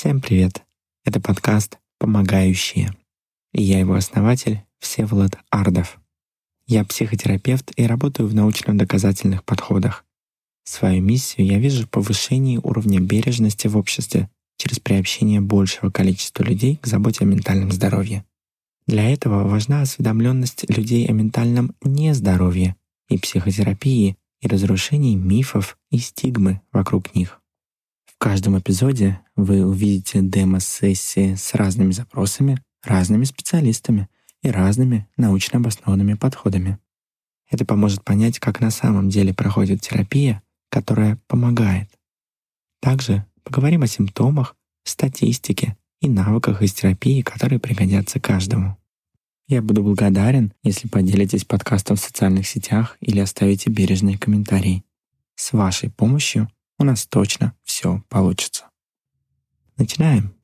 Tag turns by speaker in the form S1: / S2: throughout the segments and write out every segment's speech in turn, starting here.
S1: Всем привет! Это подкаст «Помогающие». И я его основатель Всеволод Ардов. Я психотерапевт и работаю в научно-доказательных подходах. Свою миссию я вижу в повышении уровня бережности в обществе через приобщение большего количества людей к заботе о ментальном здоровье. Для этого важна осведомленность людей о ментальном нездоровье и психотерапии и разрушении мифов и стигмы вокруг них. Каждом эпизоде вы увидите демо-сессии с разными запросами, разными специалистами и разными научно обоснованными подходами. Это поможет понять, как на самом деле проходит терапия, которая помогает. Также поговорим о симптомах, статистике и навыках из терапии, которые пригодятся каждому. Я буду благодарен, если поделитесь подкастом в социальных сетях или оставите бережные комментарии. С вашей помощью у нас точно все получится. Начинаем!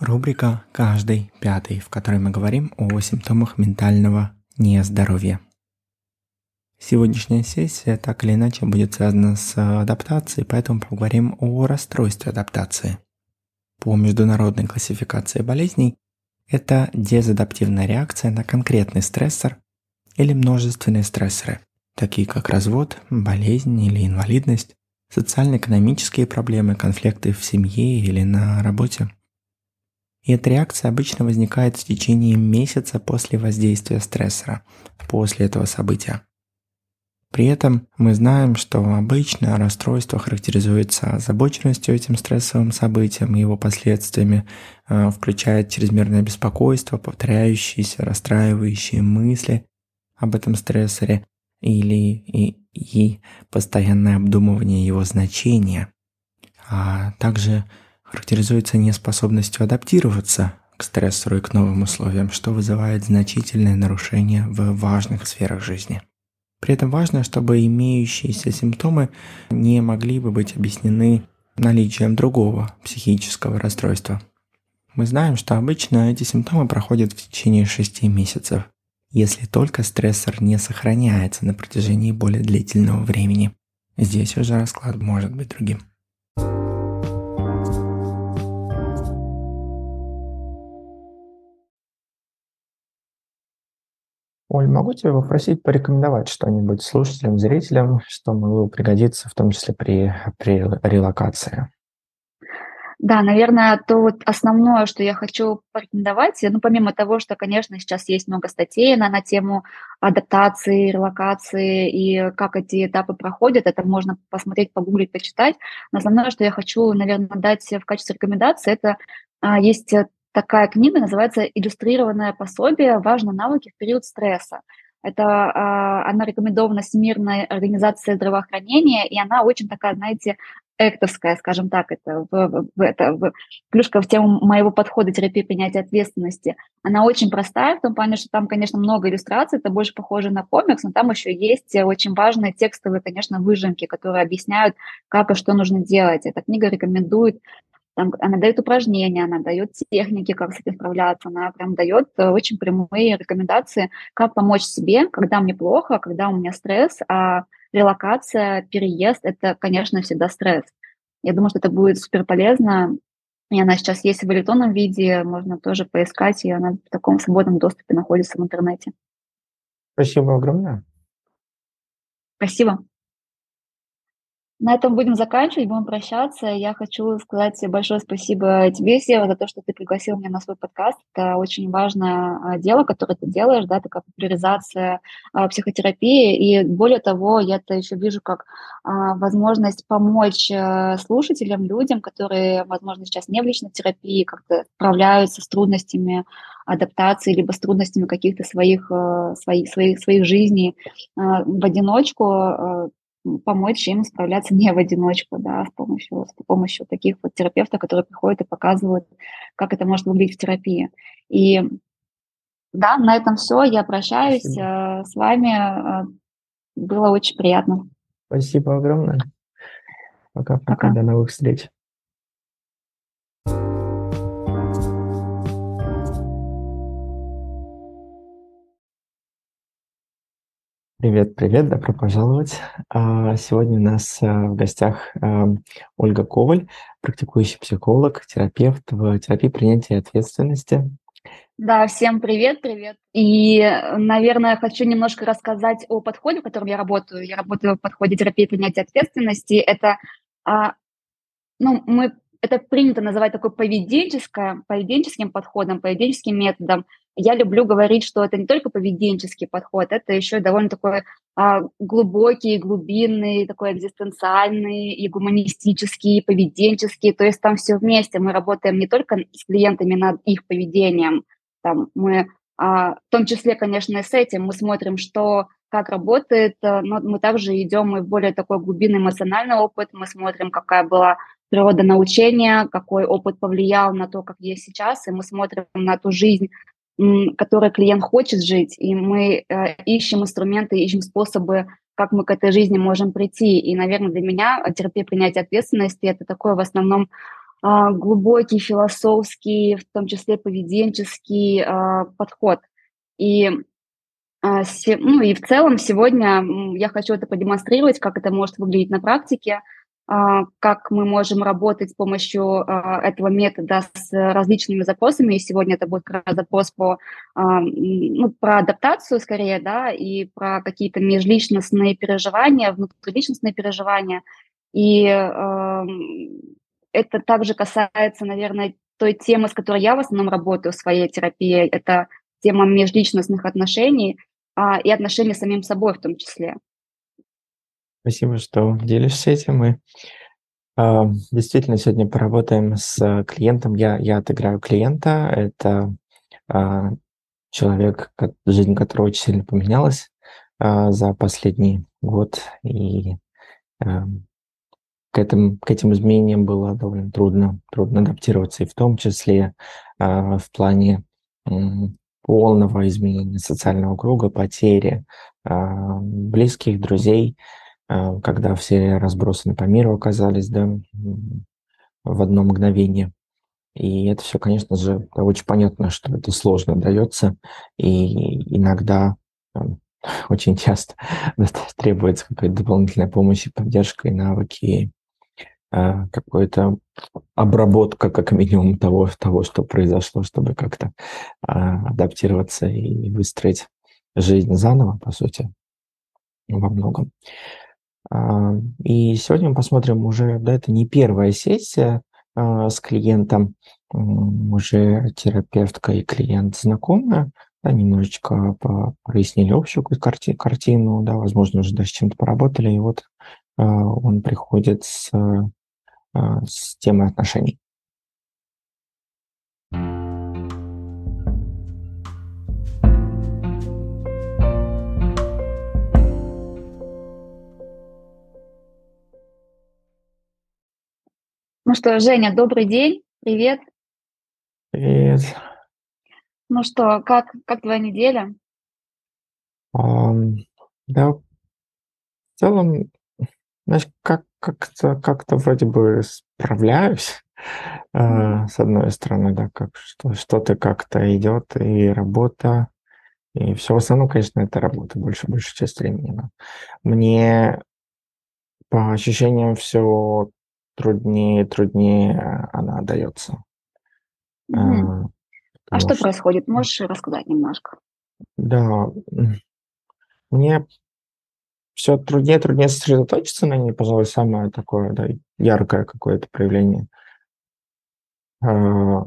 S1: Рубрика «Каждый пятый», в которой мы говорим о симптомах ментального нездоровья. Сегодняшняя сессия так или иначе будет связана с адаптацией, поэтому поговорим о расстройстве адаптации. По международной классификации болезней это дезадаптивная реакция на конкретный стрессор или множественные стрессоры, такие как развод, болезнь или инвалидность, социально-экономические проблемы, конфликты в семье или на работе. И эта реакция обычно возникает в течение месяца после воздействия стрессора, после этого события. При этом мы знаем, что обычно расстройство характеризуется озабоченностью этим стрессовым событием и его последствиями, э, включает чрезмерное беспокойство, повторяющиеся, расстраивающие мысли об этом стрессоре или и, и постоянное обдумывание его значения, а также характеризуется неспособностью адаптироваться к стрессору и к новым условиям, что вызывает значительное нарушение в важных сферах жизни. При этом важно, чтобы имеющиеся симптомы не могли бы быть объяснены наличием другого психического расстройства. Мы знаем, что обычно эти симптомы проходят в течение 6 месяцев, если только стрессор не сохраняется на протяжении более длительного времени. Здесь уже расклад может быть другим.
S2: Оль, могу тебя попросить порекомендовать что-нибудь слушателям, зрителям, что могло пригодиться, в том числе при, при релокации?
S3: Да, наверное, то вот основное, что я хочу порекомендовать, ну, помимо того, что, конечно, сейчас есть много статей на, на тему адаптации, релокации и как эти этапы проходят, это можно посмотреть, погуглить, почитать. Но основное, что я хочу, наверное, дать в качестве рекомендации, это а, есть Такая книга называется «Иллюстрированное пособие. Важные навыки в период стресса». Это э, она рекомендована Всемирной организацией здравоохранения, и она очень такая, знаете, эктовская, скажем так, это, в, это в, плюшка в тему моего подхода терапии принятия ответственности. Она очень простая в том плане, что там, конечно, много иллюстраций, это больше похоже на комикс, но там еще есть очень важные текстовые, конечно, выжимки, которые объясняют, как и что нужно делать. Эта книга рекомендует там, она дает упражнения, она дает техники, как с этим справляться, она прям дает э, очень прямые рекомендации, как помочь себе, когда мне плохо, когда у меня стресс, а релокация, переезд – это, конечно, всегда стресс. Я думаю, что это будет супер полезно, и она сейчас есть в электронном виде, можно тоже поискать, и она в таком свободном доступе находится в интернете.
S2: Спасибо огромное.
S3: Спасибо. На этом будем заканчивать, будем прощаться. Я хочу сказать большое спасибо тебе, Сева, за то, что ты пригласил меня на свой подкаст. Это очень важное а, дело, которое ты делаешь, да, такая популяризация а, психотерапии. И более того, я это еще вижу как а, возможность помочь а, слушателям, людям, которые, возможно, сейчас не в личной терапии, как-то справляются с трудностями адаптации, либо с трудностями каких-то своих, своих, своих, своих жизней в одиночку, помочь им справляться не в одиночку, да, с помощью, с помощью таких вот терапевтов, которые приходят и показывают, как это может выглядеть в терапии. И да, на этом все. Я прощаюсь Спасибо. Э, с вами. Э, было очень приятно.
S2: Спасибо огромное. Пока-пока. До новых встреч.
S1: Привет, привет, добро пожаловать. А, сегодня у нас а, в гостях а, Ольга Коваль, практикующий психолог, терапевт в терапии принятия ответственности.
S3: Да, всем привет, привет. И, наверное, хочу немножко рассказать о подходе, в котором я работаю. Я работаю в подходе терапии принятия ответственности. Это, ну, мы это принято называть такой поведенческое, поведенческим подходом, поведенческим методом. Я люблю говорить, что это не только поведенческий подход, это еще довольно такой а, глубокий, глубинный, такой экзистенциальный и гуманистический, и поведенческий. То есть там все вместе. Мы работаем не только с клиентами над их поведением, там мы а, в том числе, конечно, и с этим мы смотрим, что как работает, но мы также идем и в более такой глубинный эмоциональный опыт, мы смотрим, какая была природа научения, какой опыт повлиял на то, как есть сейчас, и мы смотрим на ту жизнь, которой клиент хочет жить, и мы э, ищем инструменты, ищем способы, как мы к этой жизни можем прийти. И, наверное, для меня терапия принятия ответственности – это такой в основном э, глубокий, философский, в том числе поведенческий э, подход. И ну и в целом сегодня я хочу это продемонстрировать, как это может выглядеть на практике – а, как мы можем работать с помощью а, этого метода с различными запросами. И сегодня это будет запрос по, а, ну, про адаптацию скорее, да, и про какие-то межличностные переживания, внутриличностные переживания. И это также касается, наверное, той темы, с которой я в основном работаю в своей терапии. Это тема межличностных отношений и отношений с самим собой в том числе.
S1: Спасибо, что делишься этим. Мы э, действительно сегодня поработаем с клиентом. Я, я отыграю клиента. Это э, человек, жизнь которого очень сильно поменялась э, за последний год. И э, к, этим, к этим изменениям было довольно трудно, трудно адаптироваться, и в том числе э, в плане э, полного изменения социального круга, потери э, близких, друзей – когда все разбросаны по миру оказались, да, в одно мгновение. И это все, конечно же, очень понятно, что это сложно дается, и иногда очень часто требуется какая-то дополнительная помощь и поддержка, и навыки, э, какая-то обработка, как минимум, того, того, что произошло, чтобы как-то а, адаптироваться и выстроить жизнь заново, по сути, во многом. А, и сегодня мы посмотрим уже, да, это не первая сессия а, с клиентом, уже терапевтка и клиент знакомы, да, немножечко прояснили общую карти картину, да, возможно, уже даже чем-то поработали, и вот а, он приходит с, с темой отношений.
S3: Ну что, Женя, добрый день, привет.
S1: Привет.
S3: Ну что, как, как твоя неделя?
S1: Um, да, в целом, знаешь, как, как-то, как-то вроде бы справляюсь. Uh, с одной стороны, да, как что, что-то как-то идет, и работа, и все в основном, конечно, это работа, больше, большую часть времени. Но мне по ощущениям все труднее и труднее она дается.
S3: Угу. А, что, что происходит? Можешь рассказать немножко?
S1: Да, мне все труднее труднее сосредоточиться на ней, пожалуй, самое такое да, яркое какое-то проявление. А,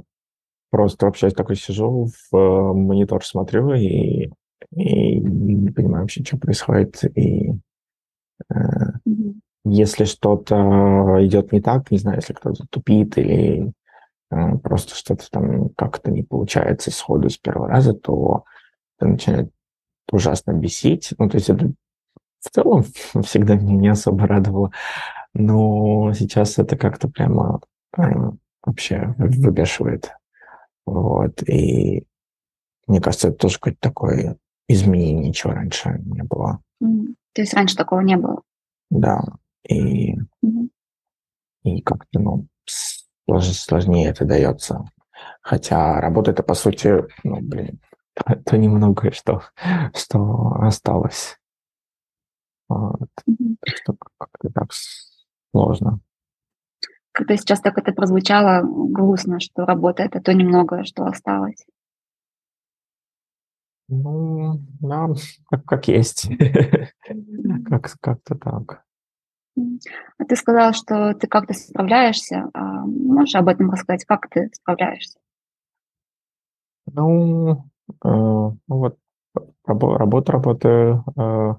S1: просто вообще такой сижу, в э, монитор смотрю и, и не понимаю вообще, что происходит. И если что-то идет не так, не знаю, если кто-то тупит или э, просто что-то там как-то не получается сходу с первого раза, то это начинает ужасно бесить. Ну, то есть это в целом всегда меня не особо радовало, но сейчас это как-то прямо э, вообще выбешивает. Вот, и мне кажется, это тоже какое-то такое изменение, чего раньше не было.
S3: То есть раньше такого не было?
S1: Да, и, и как-то, ну, сложнее это дается. Хотя работа это, по сути, ну, блин, то, то немногое, что, что осталось. Вот. Так что как-то так сложно.
S3: Как-то сейчас так это прозвучало грустно, что работа это то немногое, что осталось.
S1: Ну, да, как, как есть. как, как-то так.
S3: А ты сказал, что ты как-то справляешься. А можешь об этом рассказать, как ты справляешься?
S1: Ну, э, ну вот рабо- работу работаю, э,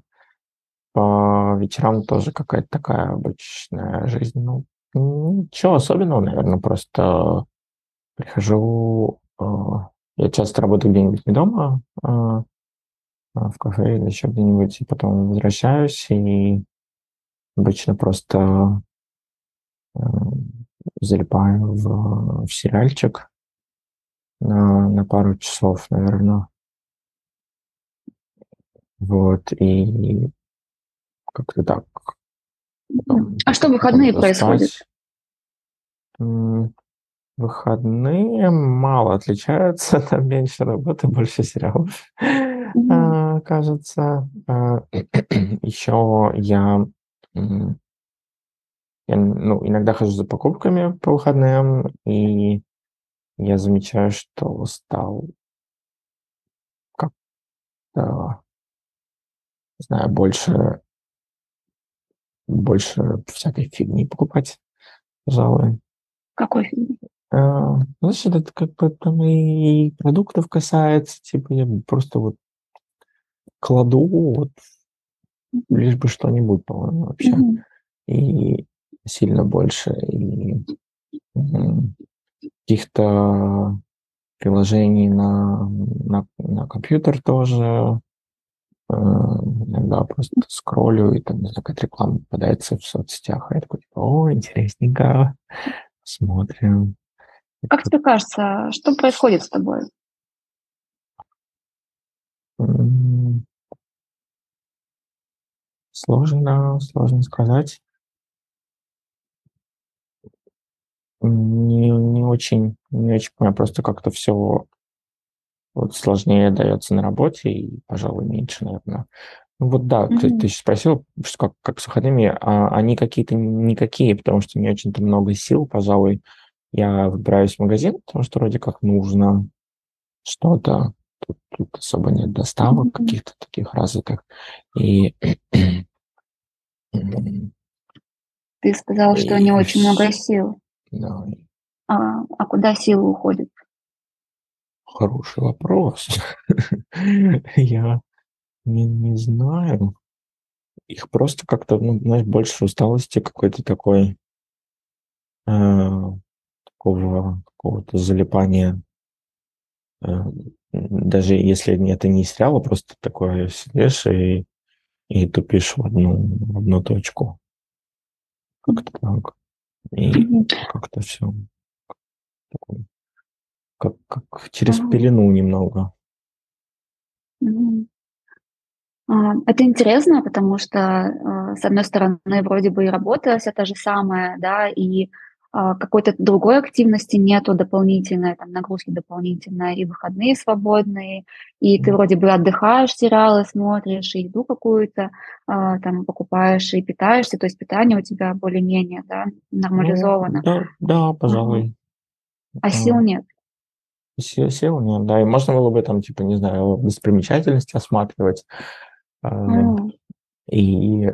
S1: по вечерам тоже какая-то такая обычная жизнь. Ну, ничего особенного, наверное, просто прихожу, э, я часто работаю где-нибудь не дома, э, в кафе или еще где-нибудь, и потом возвращаюсь, и обычно просто э, залипаю в, в сериальчик на, на пару часов, наверное. Вот, и как-то так.
S3: Потом, а что в выходные происходит?
S1: Выходные мало отличаются, там меньше работы, больше сериалов, mm-hmm. кажется. А, Еще я, я ну, иногда хожу за покупками по выходным, и я замечаю, что стал как-то, не знаю, больше, больше всякой фигни покупать, пожалуй.
S3: Какой фигни?
S1: А, знаешь, это как бы там и продуктов касается, типа я просто вот кладу вот лишь бы что-нибудь, по-моему, вообще. Mm-hmm. И сильно больше, и каких-то приложений на, на, на компьютер тоже. Э, иногда просто скроллю, и там, не знаю, какая-то реклама попадается в соцсетях, а я такой, типа, о, интересненько, смотрим.
S3: Как тебе кажется, что происходит с тобой?
S1: Сложно, сложно сказать. Не, не очень, не очень понимаю, просто как-то все вот сложнее дается на работе и, пожалуй, меньше, наверное. Ну вот да, mm-hmm. ты, ты спросил, что как, как с выходными, а они какие-то никакие, потому что не очень-то много сил, пожалуй, я выбираюсь в магазин, потому что вроде как нужно что-то. Тут, тут особо нет доставок mm-hmm. каких-то таких развитых. И
S3: ты сказал, что не очень много сил.
S1: Да.
S3: А, а куда силы уходят?
S1: Хороший вопрос. Я не, не знаю. Их просто как-то, ну, знаешь, больше усталости какой-то такой э, такого какого-то залипания. Э, даже если это не сериал, а просто такое сидишь и, и тупишь в одну, в одну точку. Как-то так. И как-то все как, как через пелену немного.
S3: А, это интересно, потому что, э, с одной стороны, вроде бы и работа вся та же самая, да, и а, какой-то другой активности нету дополнительной, там, нагрузки дополнительной, и выходные свободные, и ты вроде бы отдыхаешь, сериалы смотришь, и еду какую-то а, там покупаешь, и питаешься, то есть питание у тебя более-менее, да, ну нормализовано.
S1: Ну, да, да, пожалуй.
S3: А сил нет.
S1: Сил, сил нет, да, и можно было бы там, типа, не знаю, достопримечательности осматривать, mm. и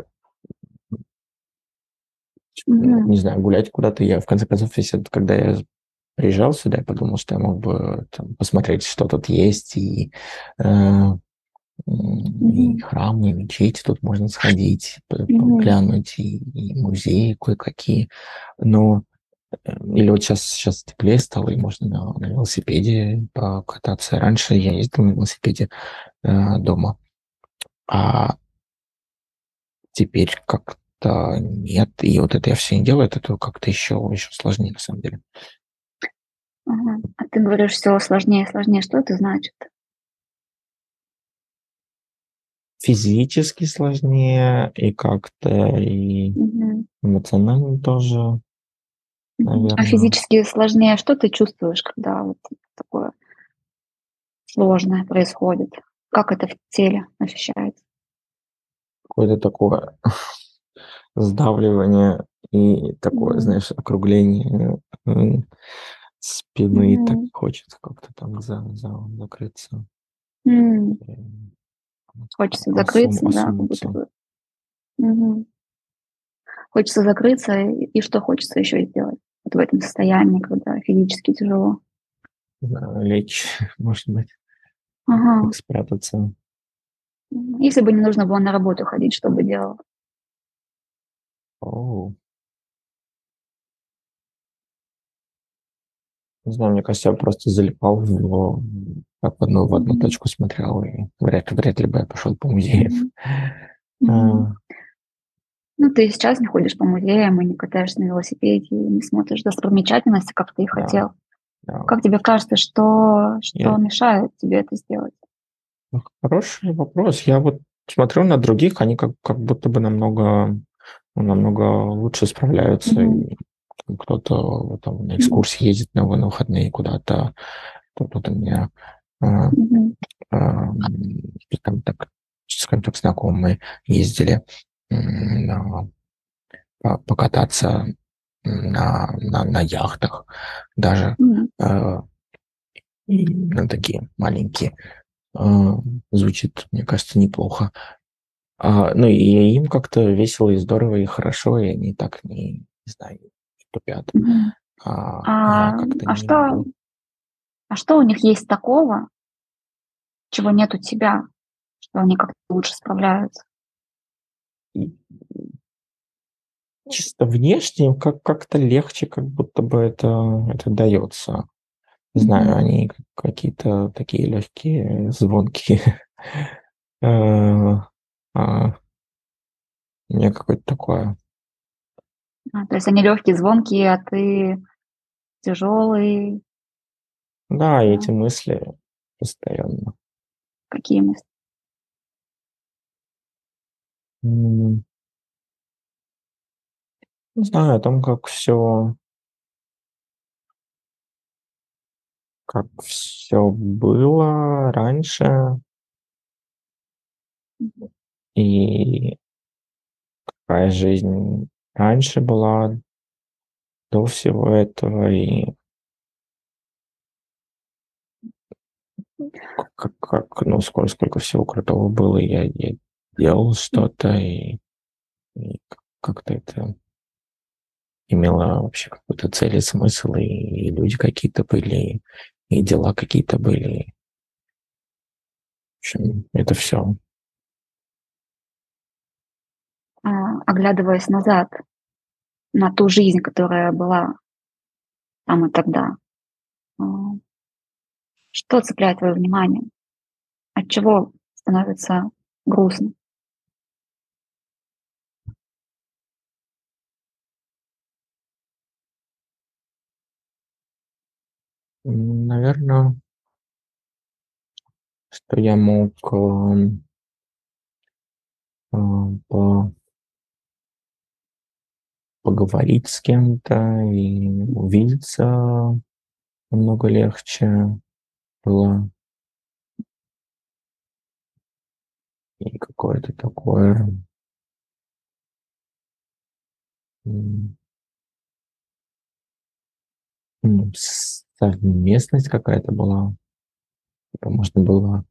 S1: mm-hmm. не знаю, гулять куда-то. Я, в конце концов, если, когда я приезжал сюда, я подумал, что я мог бы там, посмотреть, что тут есть, и, э, и храм, и мечети тут можно сходить, mm-hmm. глянуть, и, и музеи кое-какие. Но э, или вот сейчас, сейчас теплее стало, и можно на, на велосипеде покататься. Раньше я ездил на велосипеде э, дома. А теперь как как-то нет. И вот это я все не делаю, это как-то еще, еще сложнее на самом деле.
S3: Ага. А ты говоришь, все сложнее, сложнее. Что это значит?
S1: Физически сложнее, и как-то, и угу. эмоционально тоже.
S3: Наверное. А физически сложнее, что ты чувствуешь, когда вот такое сложное происходит? Как это в теле ощущается?
S1: какое-то такое сдавливание и такое, знаешь, округление м, спины, и так хочется как-то там за, за, закрыться, эм,
S3: Хочется
S1: осун-
S3: закрыться, да, как будто
S1: осунуться.
S3: бы. Мгм. Хочется закрыться, и что хочется еще сделать вот в этом состоянии, когда физически тяжело?
S1: Лечь, может быть,
S3: Ага.
S1: спрятаться.
S3: Если бы не нужно было на работу ходить, что бы делал?
S1: О, не знаю, мне кажется, я просто залипал в него, как в одну, в одну точку смотрел, и вряд, вряд ли бы я пошел по музеям. А,
S3: Ну, ты сейчас не ходишь по музеям, и не катаешься на велосипеде, и не смотришь достопримечательности, как ты и хотел.
S1: да.
S3: Как тебе кажется, что что
S1: Я-
S3: мешает тебе это сделать?
S1: Хороший вопрос. Я вот смотрю на других, они как, как будто бы намного, намного лучше справляются. Там кто-то там на экскурсии ездит на, на выходные куда-то, кто-то у меня а, м, там так, скажем так, знакомые ездили на- по- покататься на, на, на яхтах даже, а, и на такие маленькие. А, Звучит, мне кажется, неплохо. А, ну, и им как-то весело и здорово, и хорошо, и они так не, не знаю, не тупят. А
S3: А, а что
S1: могу.
S3: а что у них есть такого, чего нет у тебя, что они как-то лучше справляются?
S1: Чисто внешне как- как-то легче, как будто бы это, это дается. Не знаю,
S3: Мгм.
S1: они как- какие-то такие легкие, звонкие. Э, а, У меня какое-то такое.
S3: А, то есть они легкие, звонкие, а ты тяжелый.
S1: Да, и эти мысли постоянно.
S3: Какие мысли?
S1: Не знаю, о том, как все, как все было раньше. И какая жизнь раньше была до всего этого, и как, как, ну, сколько, сколько всего крутого было, я, я делал что-то, и, и как-то это имело вообще какую-то цель и смысл, и, и люди какие-то были, и дела какие-то были. В общем, это все.
S3: А, оглядываясь назад на ту жизнь, которая была там и тогда, а, что цепляет твое внимание? От чего становится грустно?
S1: Наверное, что я мог э, по- поговорить с кем-то и увидеться намного легче было. И какое-то такое совместность какая-то была. Типа можно было,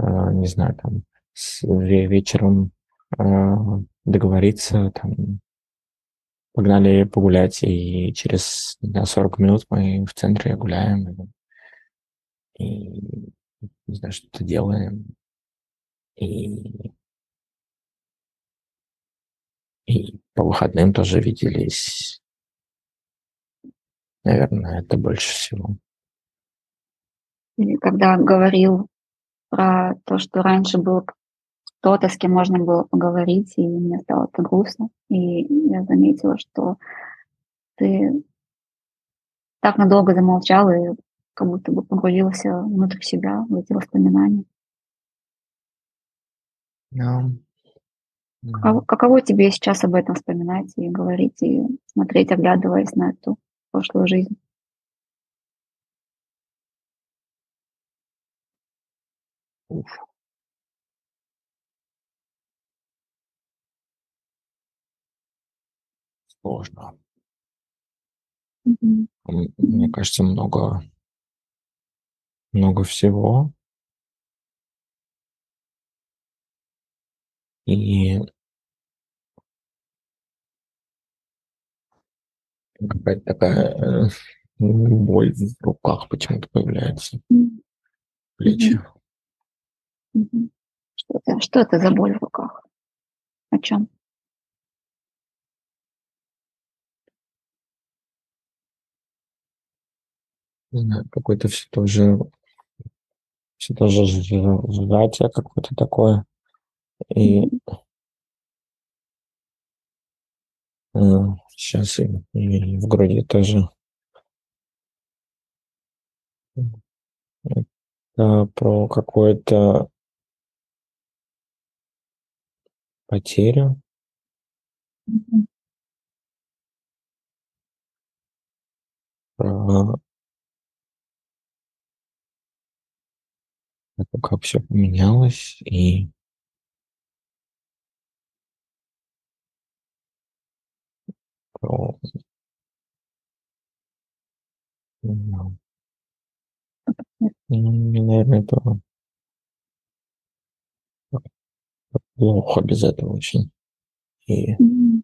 S1: э, не знаю, там вечером э, договориться, там погнали погулять, и через не знаю, 40 минут мы в центре гуляем и, и, не знаю, что-то делаем. И, и по выходным тоже виделись. Наверное, это больше всего.
S3: И когда говорил про то, что раньше был кто-то, с кем можно было поговорить, и мне стало это грустно. И я заметила, что ты так надолго замолчал и как будто бы погрузился внутрь себя, в эти воспоминания.
S1: Да.
S3: Каково, каково тебе сейчас об этом вспоминать и говорить, и смотреть, оглядываясь на эту прошлую жизнь?
S1: Уф. Сложно. Мне кажется, много, много всего. И какая-то такая э, боль в руках почему-то появляется, плечи.
S3: Что это что это за боль в руках? О чём?
S1: Не знаю, какое-то все тоже все тоже сжа- сжатие какое-то такое. И
S3: Мгм.
S1: сейчас и, и в груди тоже. Это про какую-то потерю. Про это как все поменялось и про ну, наверное, это плохо без этого очень. И
S3: Мгм.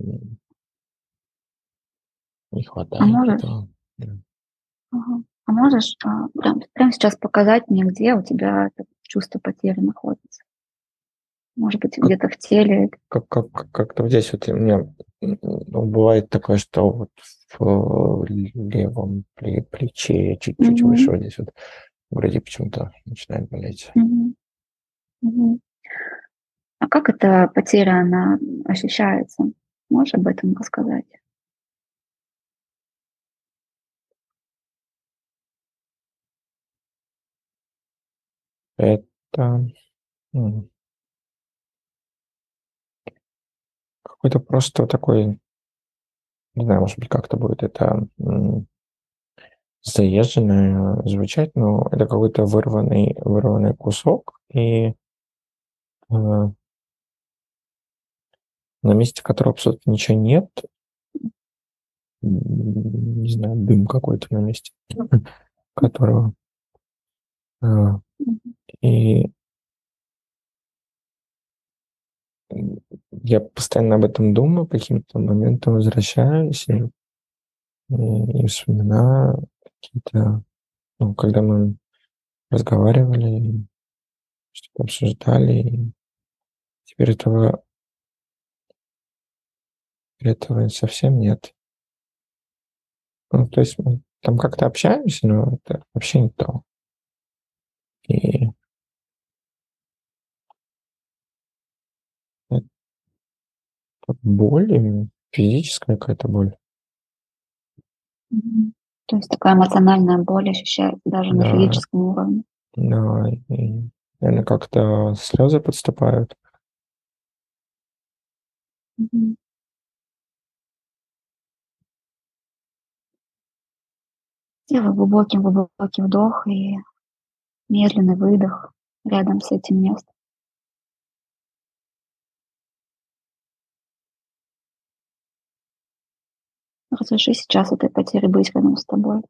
S1: м, не
S3: А
S1: хватает
S3: можешь
S1: этого. Да.
S3: ага, а можешь, а, прям прямо сейчас показать мне, где у тебя это чувство потери находится? Может быть, где-то в теле?
S1: как как как- как-то вот здесь вот у меня, ну, бывает такое, что вот в левом пле плече, чуть-чуть выше,
S3: Мгм.
S1: вот здесь вот в груди почему-то начинает болеть.
S3: Мгм. Мгм. А как эта потеря, она, ощущается? Можешь об этом рассказать?
S1: Это, какой-то просто такой не знаю, может быть, как-то будет это, м заезженно звучать, но это какой-то вырванный вырванный кусок, и э на месте которого абсолютно ничего нет. Не знаю, дым какой-то на месте которого. А. и я постоянно об этом думаю, каким-то моментам возвращаюсь и и вспоминаю какие-то, ну, когда мы разговаривали, что-то обсуждали, и теперь этого этого совсем нет. Ну, то есть мы там как-то общаемся, но это вообще не то. И это боль именно, физическая какая-то боль.
S3: Мгм. То есть такая эмоциональная боль ощущается даже на
S1: Да.
S3: физическом уровне.
S1: Да, и, наверно, как-то слезы подступают.
S3: Мгм. Сделай глубокий глубокий вдох и медленный выдох рядом с этим местом. Разреши сейчас этой потере быть рядом с тобой.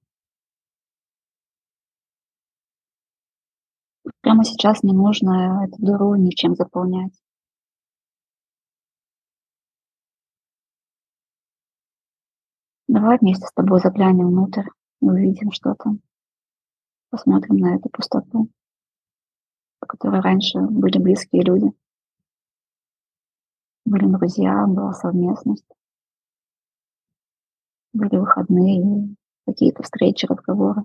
S3: Прямо сейчас не нужно эту дыру ничем заполнять. Давай вместе с тобой заглянем внутрь и увидим, что там. Посмотрим на эту пустоту, в которой раньше были близкие люди. Были друзья, была совместность. Были выходные, какие-то встречи, разговоры.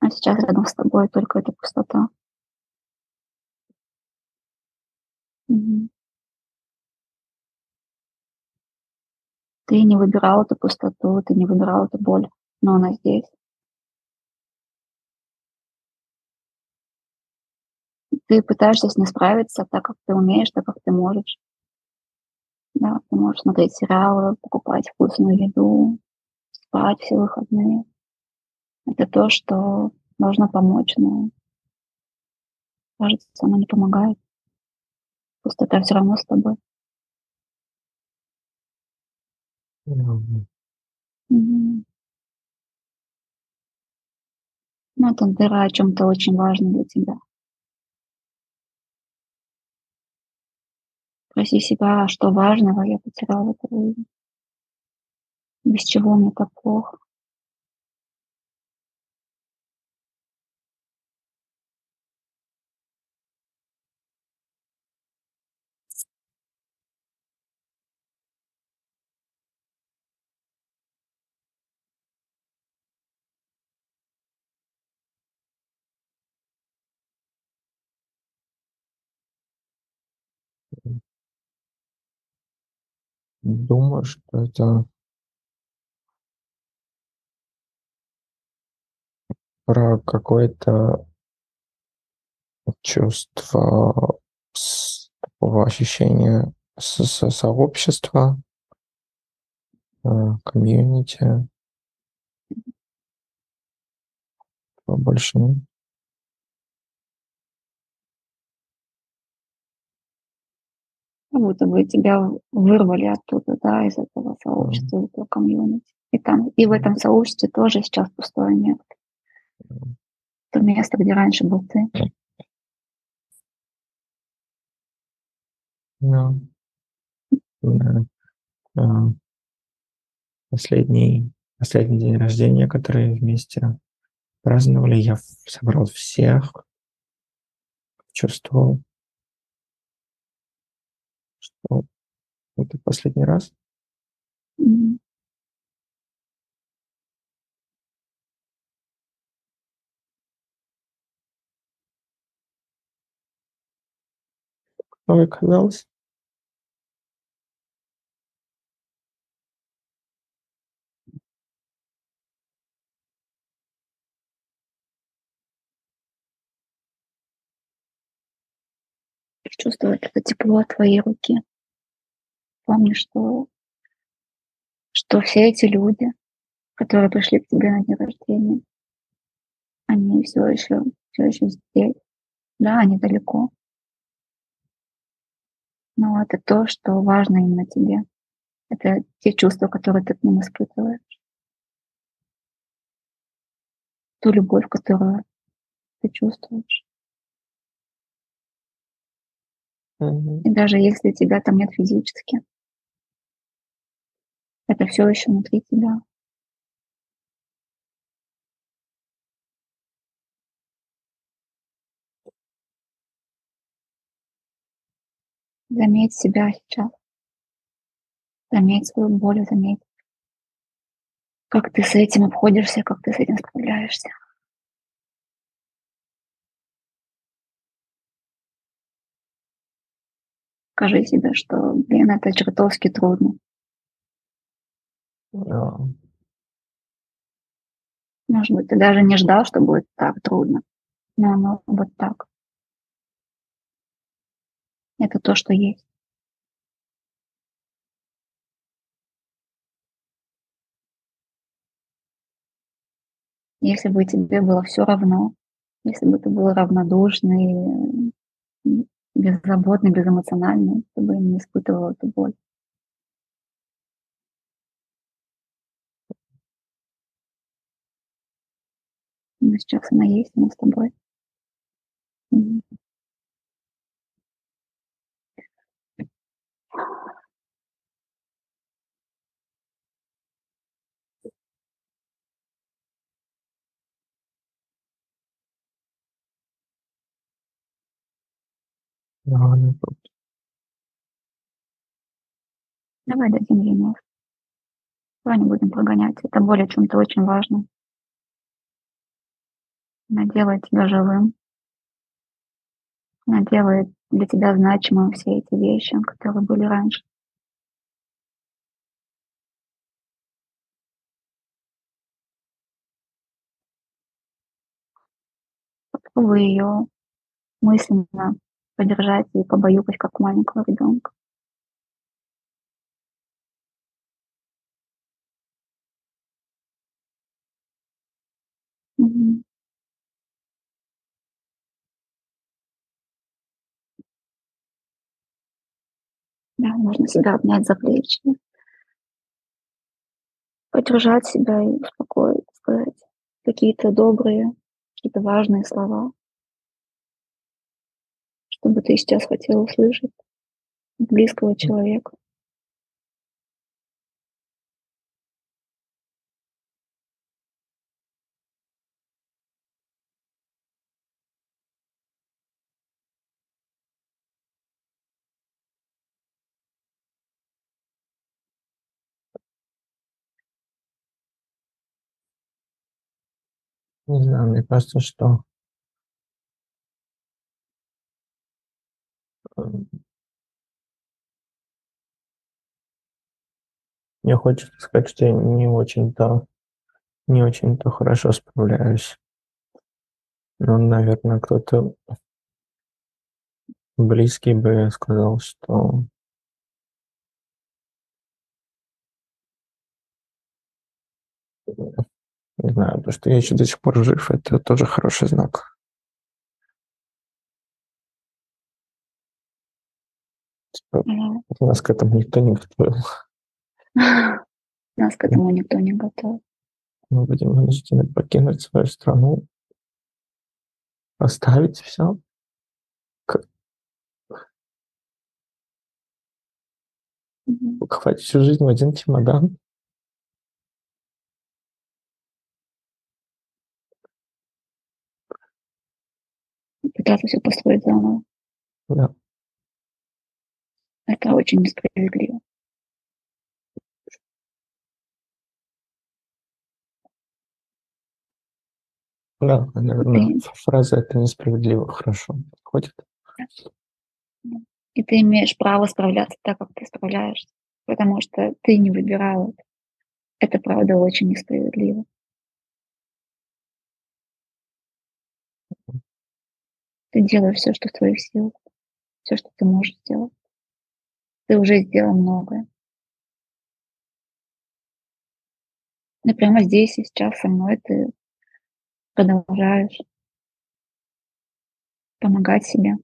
S3: А сейчас рядом с тобой только эта пустота. Ты не выбирал эту пустоту, ты не выбирал эту боль, но она здесь. Ты пытаешься с ней справиться так, как ты умеешь, так, как ты можешь. Да, ты можешь смотреть сериалы, покупать вкусную еду, спать все выходные. Это то, что должно помочь, но кажется, оно не помогает. Пустота все равно с тобой. Ну, это дыра о чем-то очень важном для тебя. Спроси себя, что важного я потеряла в этой жизни. Без чего мне так плохо.
S1: Думаю, что это про какое-то чувство такого ощущения со со сообщества, э, комьюнити. Больше нет.
S3: Как будто бы тебя вырвали оттуда, да, из этого сообщества, из этого комьюнити. И там, и в этом сообществе тоже сейчас пустое место. То место, где раньше был ты.
S1: Да. А, последний последний день рождения, который вместе праздновали, я собрал всех. Чувствовал что это последний раз. Как оказалось.
S3: Чувствовать это тепло твоей руки. Помни, что что все эти люди, которые пришли к тебе на день рождения, они всё ещё всё ещё здесь. Да, они далеко. Но это то, что важно именно тебе. Это те чувства, которые ты к ним испытываешь. Ту любовь, которую ты чувствуешь.
S1: Мгм.
S3: И даже если тебя там нет физически это всё ещё внутри тебя. Заметь себя сейчас. Заметь свою боль, заметь как ты с этим обходишься, как ты с этим справляешься. Скажи себе, что, блин, это чертовски трудно. Может быть, ты даже не ждал, что будет так трудно, но оно вот так. Это то, что есть. Если бы тебе было всё равно, если бы ты был равнодушный, беззаботный, безэмоциональный, ты бы не испытывал эту боль. Но сейчас она есть, она с тобой.
S1: Да, ну тут
S3: Давай дадим ей место. Давай не будем прогонять. Эта боль о чём-то очень важном. Она делает тебя живым. Она делает для тебя значимым все эти вещи, которые были раньше. Попробуй её мысленно поддержать и побаюкать, как маленького ребёнка. Можно себя обнять за плечи, поддержать себя и успокоить, сказать какие-то добрые, какие-то важные слова, чтобы ты сейчас хотел услышать близкого человека.
S1: Не знаю, мне кажется, что эм, мне хочется сказать, что я не очень-то не очень-то хорошо справляюсь. Ну, наверное, кто-то близкий бы сказал, что Не знаю, то, что я еще до сих пор жив, это тоже хороший знак. Типа, нас к этому никто не готовил.
S3: Нас к этому никто не готовил.
S1: Мы будем вынуждены покинуть свою страну, оставить все. Хватит всю жизнь в один чемодан.
S3: Пытаться все построить заново.
S1: Да.
S3: Это очень несправедливо.
S1: Да, наверное, ты... фраза «это несправедливо» хорошо подходит.
S3: И ты имеешь право справляться так, как ты справляешься, потому что ты не выбирал это. Это, правда, очень несправедливо. Ты делаешь все, что в твоих силах, все, что ты можешь сделать. Ты уже сделал многое. И прямо здесь и сейчас со мной ты продолжаешь помогать себе.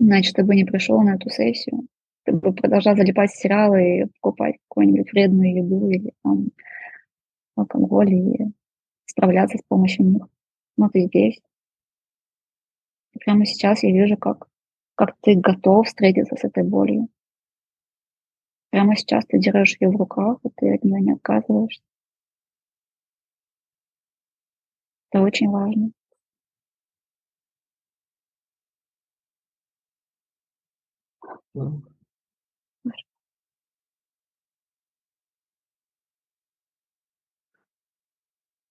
S3: Значит, ты бы не пришел на эту сессию, ты бы продолжал залипать сериалы и покупать какую-нибудь вредную еду или там алкоголь и справляться с помощью них но ты здесь. Прямо сейчас я вижу, как, как ты готов встретиться с этой болью. Прямо сейчас ты держишь ее в руках, и ты от нее не отказываешься. Это очень важно.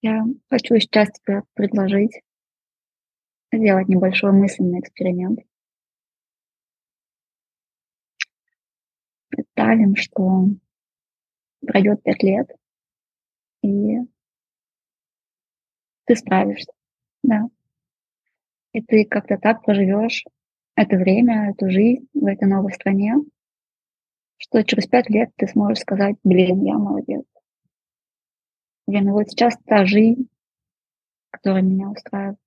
S3: Я хочу сейчас тебе предложить сделать небольшой мысленный эксперимент. Представим, что пройдет пять лет, и ты справишься, да. И ты как-то так проживешь это время, эту жизнь в этой новой стране, что через пять лет ты сможешь сказать, блин, я молодец. Блин, ну вот сейчас та жизнь, которая меня устраивает.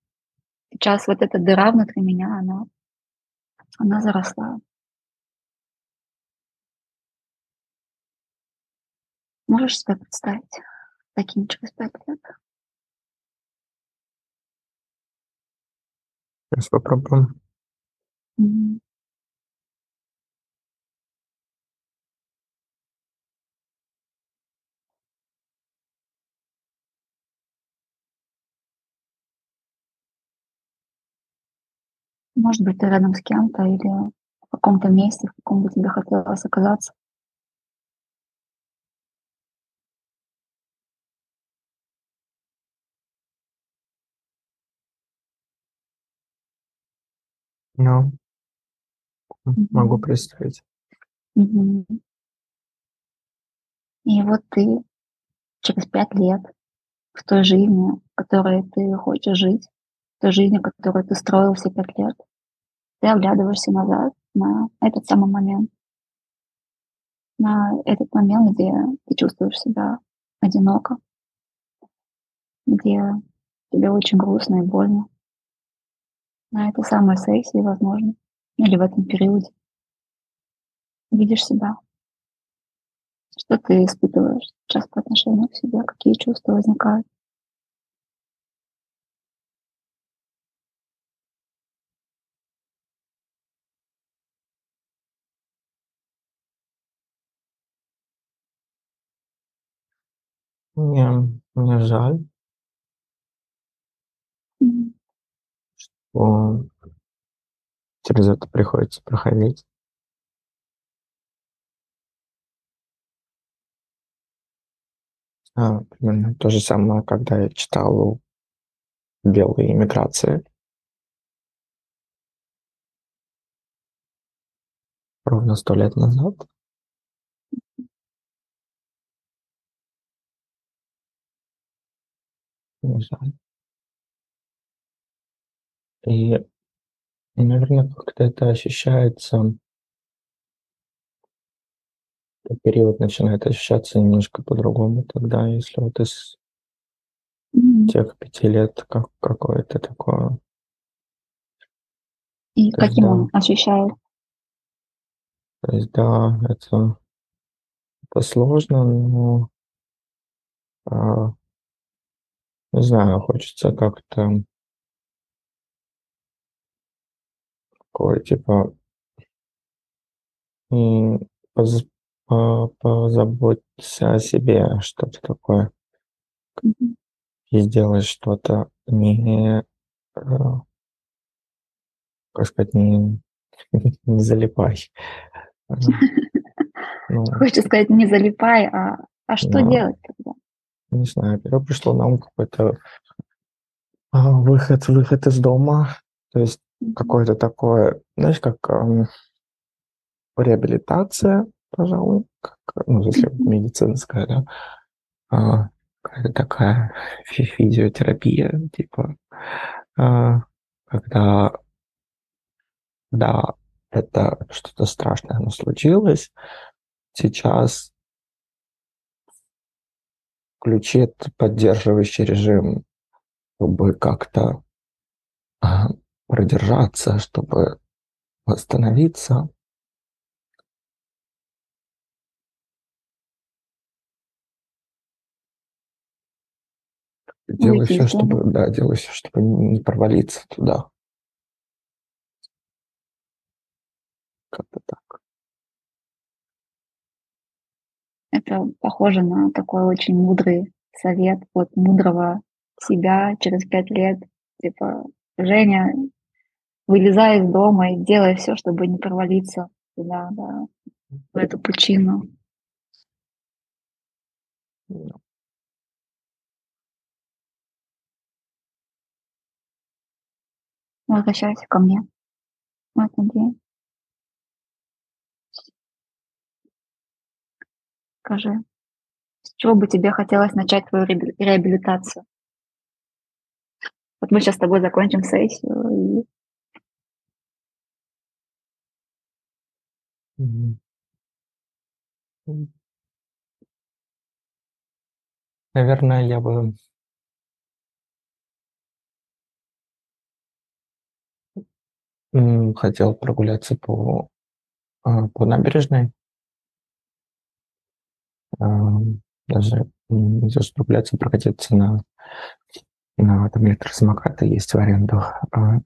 S3: Сейчас вот эта дыра внутри меня, она, она заросла. Можешь себе представить таким через пять лет?
S1: Сейчас попробуем. Mm-hmm.
S3: Может быть, ты рядом с кем-то или в каком-то месте, в каком бы тебе хотелось оказаться.
S1: Ну, могу представить.
S3: Мгм. И вот ты через пять лет в той жизни, в которой ты хочешь жить, той жизни, которую ты строил все пять лет, ты оглядываешься назад на этот самый момент, на этот момент, где ты чувствуешь себя одиноко, где тебе очень грустно и больно. На этой самой сессии, возможно, или в этом периоде. видишь себя? Что ты испытываешь сейчас по отношению к себе? Какие чувства возникают?
S1: Мне мне жаль.
S3: Мгм.
S1: Что через это приходится проходить. А, примерно то же самое, когда я читал "Белые миграции". Ровно 100 лет назад. Жаль. И и, наверно, как-то это ощущается этот период начинает ощущаться немножко по-другому тогда, если вот из
S3: М.
S1: тех 5 лет как какое-то такое
S3: И
S1: То есть
S3: каким
S1: да.
S3: он ощущает?
S1: То есть да, это это сложно, но а не знаю, хочется как-то такое типа поз по позаботься о себе, что-то такое.
S3: Мгм.
S1: И сделай что-то не, э как сказать, не не залипай. Ага. Ну
S3: Хочется сказать: "Не залипай", а а что
S1: Да.
S3: делать тогда?
S1: Не знаю, первое пришло на ум какой-то а, выход выход из дома. То есть какое-то такое, знаешь, как, ам реабилитация, пожалуй, как, ну, если медицинская, да. А, какая-то такая фи физиотерапия, типа, а, когда да, это что-то страшное, оно случилось. Сейчас этот поддерживающий режим, чтобы как-то, а, продержаться, чтобы восстановиться. Делай всё,
S3: из дома.
S1: чтобы, да, делай всё, чтобы не провалиться туда. Как-то так.
S3: Это похоже на такой очень мудрый совет от мудрого себя через 5 лет. Типа: "Женя, вылезай из дома и делай всё, чтобы не провалиться туда, да, в эту пучину". Возвращайся ко мне в этот Скажи, с чего бы тебе хотелось начать твою реабили реабилитацию? Вот мы щас с тобой закончим сессию и.
S1: Наверное, я бы хотел прогуляться по, а, по набережной. Ам, даже не что прогуляться, прокатиться на на там электросамокаты есть в аренду. А,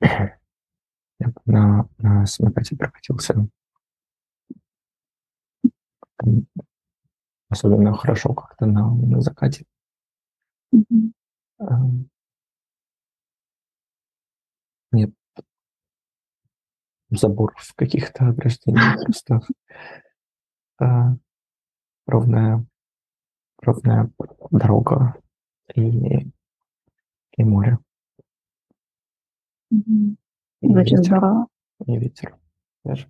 S1: я на на самокате прокатился. Особенно хорошо как-то на на закате. Ам. Нет заборов каких-то, ограждений, просто а, ровная ровная дорога и и море.
S3: Мгм.
S1: И ветер,
S3: здорово.
S1: и ветер даже.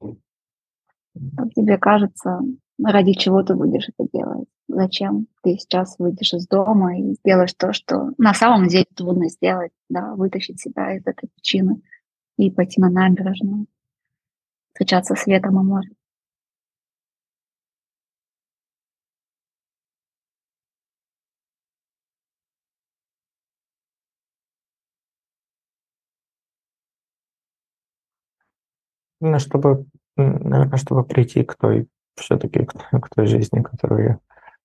S3: Как тебе кажется, ради чего ты будешь это делать? Зачем ты сейчас выйдешь из дома и сделаешь то, что на самом деле трудно сделать, да, вытащить себя из этой пучины и пойти на набережную? Встречаться с ветром и морем.
S1: Ну, чтобы наверное, чтобы прийти к той, все-таки к, к той жизни, которую я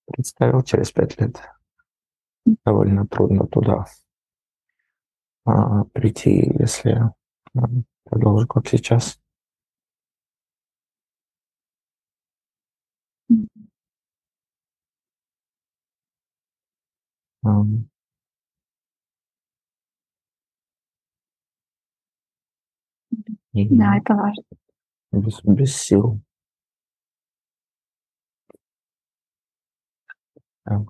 S1: представил через пять лет, довольно трудно туда а, прийти, если а, продолжу как сейчас. Um,
S3: Да, это важно.
S1: без, без сил. Да.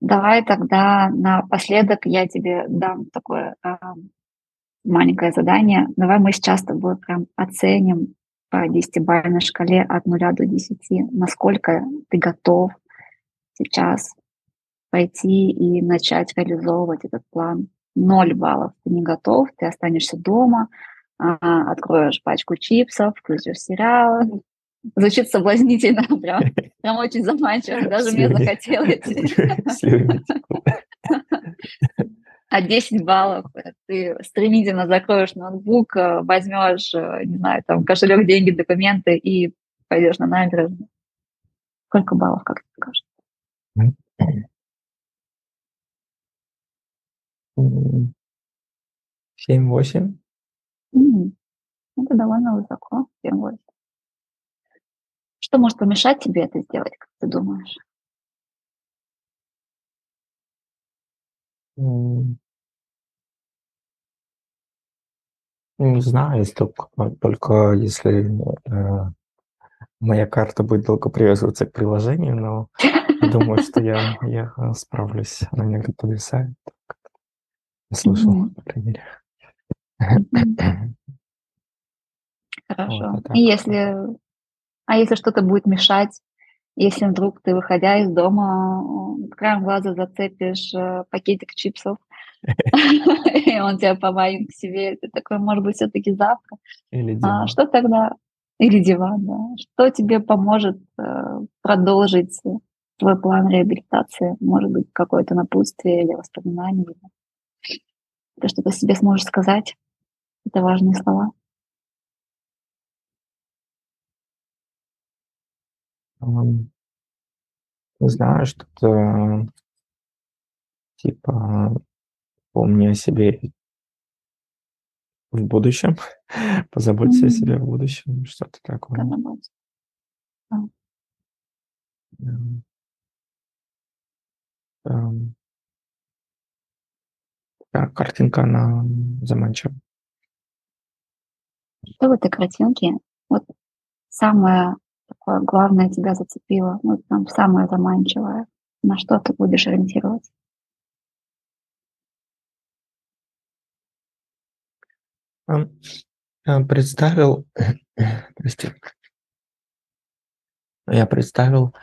S3: Давай тогда напоследок я тебе дам такое а, маленькое задание. Давай мы сейчас с тобой прям оценим по десятибалльной шкале от нуля до десяти, насколько ты готов сейчас пойти и начать реализовывать этот план. Ноль баллов ты не готов, ты останешься дома, откроешь пачку чипсов, включишь сериал. Звучит соблазнительно, прям, прям очень заманчиво, даже мне захотелось. А 10 баллов ты стремительно закроешь ноутбук, э, возьмешь, э, не знаю, там кошелек, деньги, документы и пойдешь на набережную. Сколько баллов, как ты скажешь?
S1: Семь-восемь.
S3: Это довольно высоко, 7-8. Что может помешать тебе это сделать, как ты думаешь?
S1: Не знаю, если только, только если э, моя карта будет долго привязываться к приложению, но думаю, что я, я справлюсь. Она как подвисает. Я слышал,
S3: Мгм.
S1: по крайней мере.
S3: Хорошо.
S1: Вот, а
S3: И если, а если что-то будет мешать, если вдруг ты, выходя из дома, м, краем глаза зацепишь э, пакетик чипсов, и он тебя поманит к себе, ты такой, может быть, все-таки завтра.
S1: Или
S3: А
S1: диван.
S3: что тогда? Или диван, да. Что тебе поможет э, продолжить твой план реабилитации? Может быть, какое-то напутствие или воспоминание? Ты что-то себе сможешь сказать? Это важные слова.
S1: Ам, Не знаю, что-то типа помни о себе в будущем, позаботься о
S3: Мгм.
S1: себе в будущем, что-то такое.
S3: Работать?
S1: М. Ам. Да, картинка, она заманчива.
S3: Что в этой картинке вот самое такое главное тебя зацепило? Ну, там самое заманчивое. На что ты будешь ориентироваться?
S1: А, представил, прости. Я представил,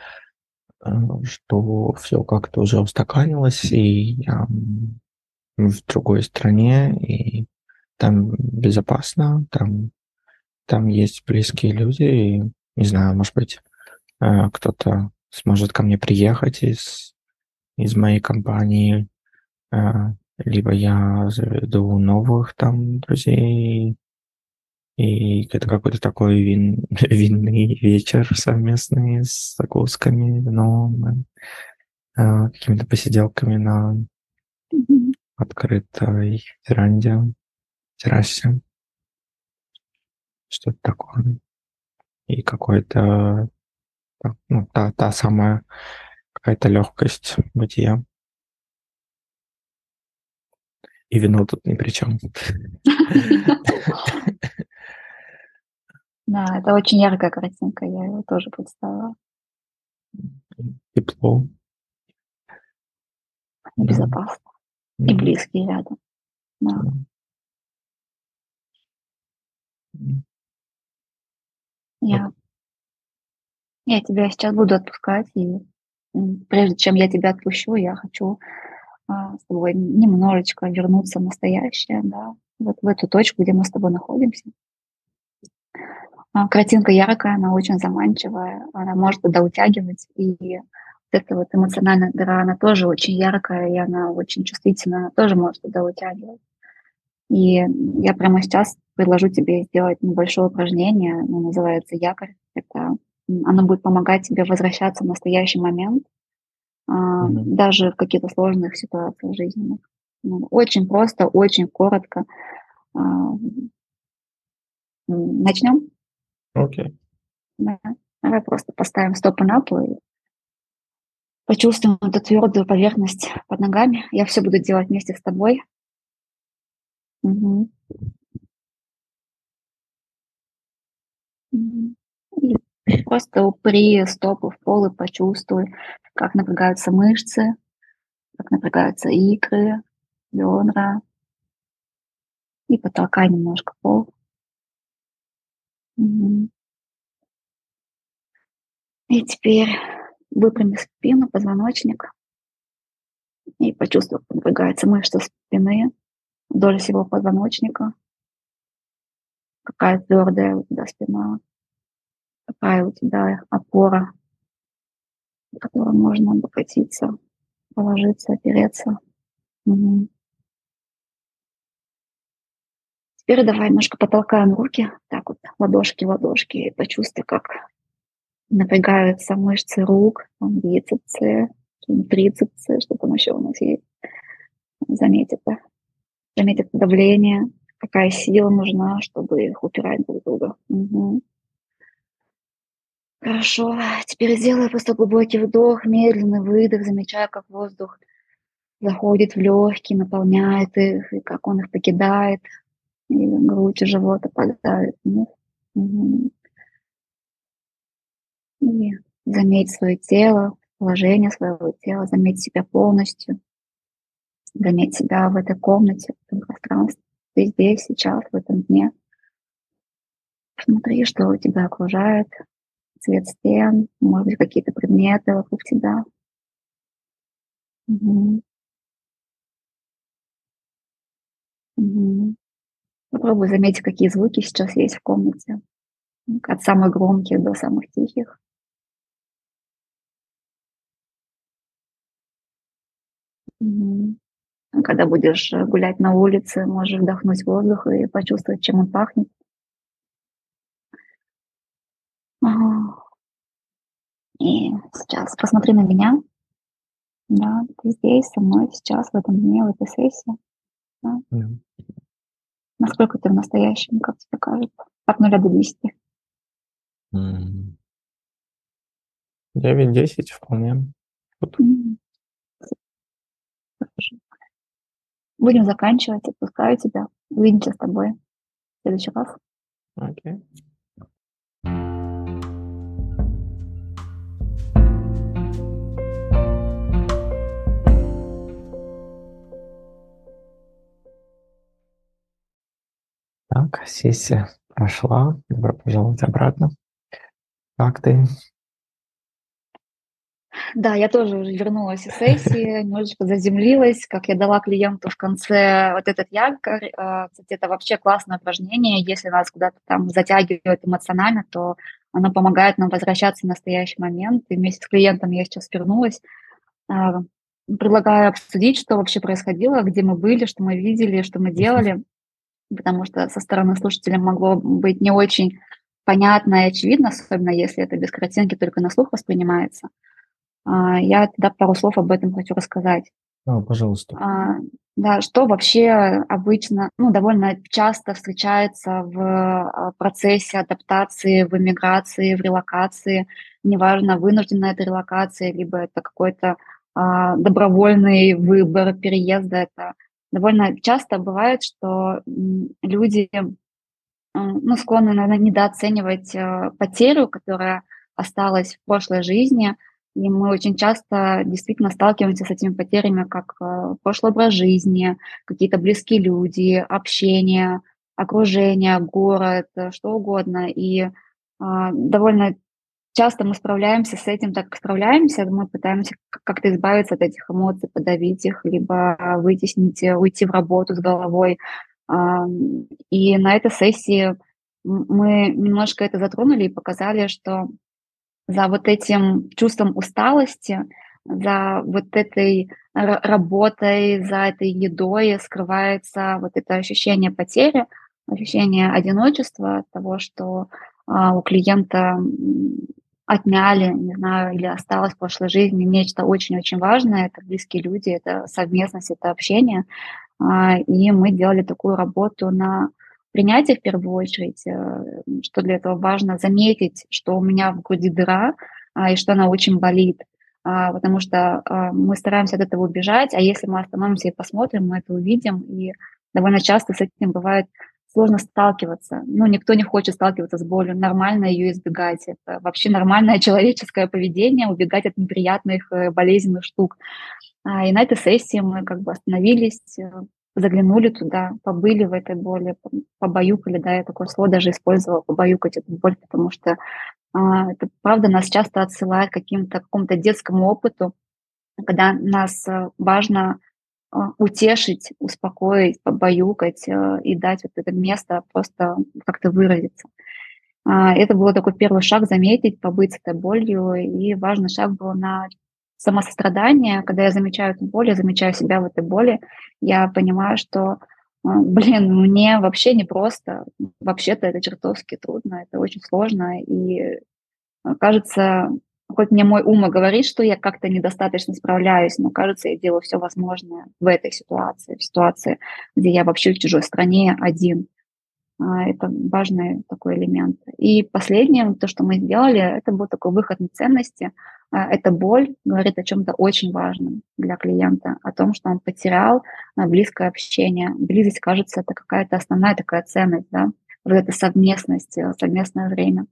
S1: э, что все как-то уже устаканилось, и я, в другой стране, и там безопасно, там там есть близкие люди, и, не знаю, может быть, э, кто-то сможет ко мне приехать из из моей компании, э, либо я заведу новых там друзей, и это какой-то такой вин винный вечер совместный с закусками, вином, э, какими-то посиделками на открытой веранде, террасе. Что-то такое. И какой-то, ну, та та самая какая-то легкость бытия. И вино тут ни при чём.
S3: Да, это очень яркая картинка, я её тоже представила.
S1: Тепло.
S3: Безопасно. И близкие рядом. Да. Я я тебя сейчас буду отпускать, и, прежде чем я тебя отпущу, я хочу, а, с тобой немножечко вернуться в настоящее, да, вот в эту точку, где мы с тобой находимся. А, картинка яркая, она очень заманчивая, она может туда утягивать, и вот эта вот эмоциональная дыра, она тоже очень яркая, и она очень чувствительная, она тоже может туда утягивать. И я прямо сейчас предложу тебе сделать небольшое упражнение, оно называется якорь. Это оно будет помогать тебе возвращаться в настоящий момент, mm-hmm. даже в каких-то сложных ситуациях жизненных. Ну, очень просто, очень коротко. А, начнем?
S1: Окей. Okay.
S3: Да. Давай просто поставим стопы на пол и почувствуем эту твердую поверхность под ногами. Я все буду делать вместе с тобой. И просто упри стопы в пол и почувствуй, как напрягаются мышцы, как напрягаются икры, бедра. И потолкай немножко пол. И теперь выпрями спину, позвоночник. И почувствуй, как напрягается мышца спины вдоль всего позвоночника. Какая твердая у тебя спина, какая у тебя опора, в которой можно облокотиться, положиться, опереться. Угу. Теперь давай немножко потолкаем руки, так вот, ладошки, ладошки, и почувствуй, как напрягаются мышцы рук, там, бицепсы, трицепсы, что там еще у нас есть. Заметь это. Заметь это давление, какая сила нужна, чтобы их упирать друг в друга. Угу. Хорошо. Теперь сделай просто глубокий вдох, медленный выдох, замечая, как воздух заходит в легкие, наполняет их, и как он их покидает, и грудь и живот опадают. Угу. И заметь свое тело, положение своего тела, заметь себя полностью, заметь себя в этой комнате, в этом пространстве, ты здесь, сейчас, в этом дне. Смотри, что тебя окружает, цвет стен, может быть, какие-то предметы вокруг тебя. Угу. Угу. Попробуй заметить, какие звуки сейчас есть в комнате. От самых громких до самых тихих. Когда будешь э, гулять на улице, можешь вдохнуть воздух и почувствовать, чем он пахнет. И сейчас посмотри на меня. Да, ты здесь со мной сейчас, в этом дне, в этой сессии. Да? Yeah. Насколько ты в настоящем, как тебе кажется? От нуля до десяти.
S1: Девять-десять вполне. Mm.
S3: Будем заканчивать. Отпускаю тебя. Увидимся с тобой в следующий раз.
S1: Окей. Так, сессия прошла. Добро пожаловать обратно. Как ты?
S3: Да, я тоже уже вернулась из сессии, немножечко заземлилась, как я дала клиенту в конце вот этот якорь. А, кстати, это вообще классное упражнение. Если нас куда-то там затягивает эмоционально, то оно помогает нам возвращаться в настоящий момент. И вместе с клиентом я сейчас вернулась. А, предлагаю обсудить, что вообще происходило, где мы были, что мы видели, что мы делали, потому что со стороны слушателя могло быть не очень понятно и очевидно, особенно если это без картинки только на слух воспринимается. А, я тогда пару слов об этом хочу рассказать.
S1: А, пожалуйста.
S3: А, да, что вообще обычно, ну, довольно часто встречается в а, процессе адаптации, в эмиграции, в релокации, неважно, вынужденная это релокация, либо это какой-то а, добровольный выбор переезда, это довольно часто бывает, что люди ну, склонны, наверное, недооценивать э, потерю, которая осталась в прошлой жизни, и мы очень часто действительно сталкиваемся с этими потерями, как э, прошлый образ жизни, какие-то близкие люди, общение, окружение, город, э, что угодно. И э, довольно часто мы справляемся с этим, так справляемся, мы пытаемся как-то избавиться от этих эмоций, подавить их, либо вытеснить, уйти в работу с головой. И на этой сессии мы немножко это затронули и показали, что за вот этим чувством усталости, за вот этой работой, за этой едой скрывается вот это ощущение потери, ощущение одиночества, того, что а, у клиента отняли, не знаю, или осталось в прошлой жизни нечто очень-очень важное. Это близкие люди, это совместность, это общение. А, и мы делали такую работу на принятие в первую очередь, э, что для этого важно заметить, что у меня в груди дыра, а, и что она очень болит. Потому что мы стараемся от этого убежать, а если мы остановимся и посмотрим, мы это увидим, и довольно часто с этим бывает сложно сталкиваться. Ну, никто не хочет сталкиваться с болью, нормально ее избегать. Это вообще нормальное человеческое поведение, убегать от неприятных, э, болезненных штук. А, и на этой сессии мы как бы остановились, э, заглянули туда, побыли в этой боли, побаюкали, да, я такое слово даже использовала, побаюкать эту боль, потому что а, это правда нас часто отсылает к каким-то, какому-то детскому опыту, когда нас э, важно а, утешить, успокоить, побаюкать э, и дать вот это место просто как-то выразиться. А, это был такой первый шаг заметить, побыть с этой болью, и важный шаг был на самосострадание. Когда я замечаю эту боль, я замечаю себя в этой боли, я понимаю, что, а, блин, мне вообще не просто, вообще-то это чертовски трудно, это очень сложно, и кажется, хоть мне мой ум и говорит, что я как-то недостаточно справляюсь, но кажется, я делаю все возможное в этой ситуации, в ситуации, где я вообще в чужой стране один. А, это важный такой элемент. И последнее, то, что мы сделали, это был такой выход на ценности. А, эта боль говорит о чем-то очень важном для клиента, о том, что он потерял а, близкое общение. Близость, кажется, это какая-то основная такая ценность, да, вот эта совместность, э, совместное время.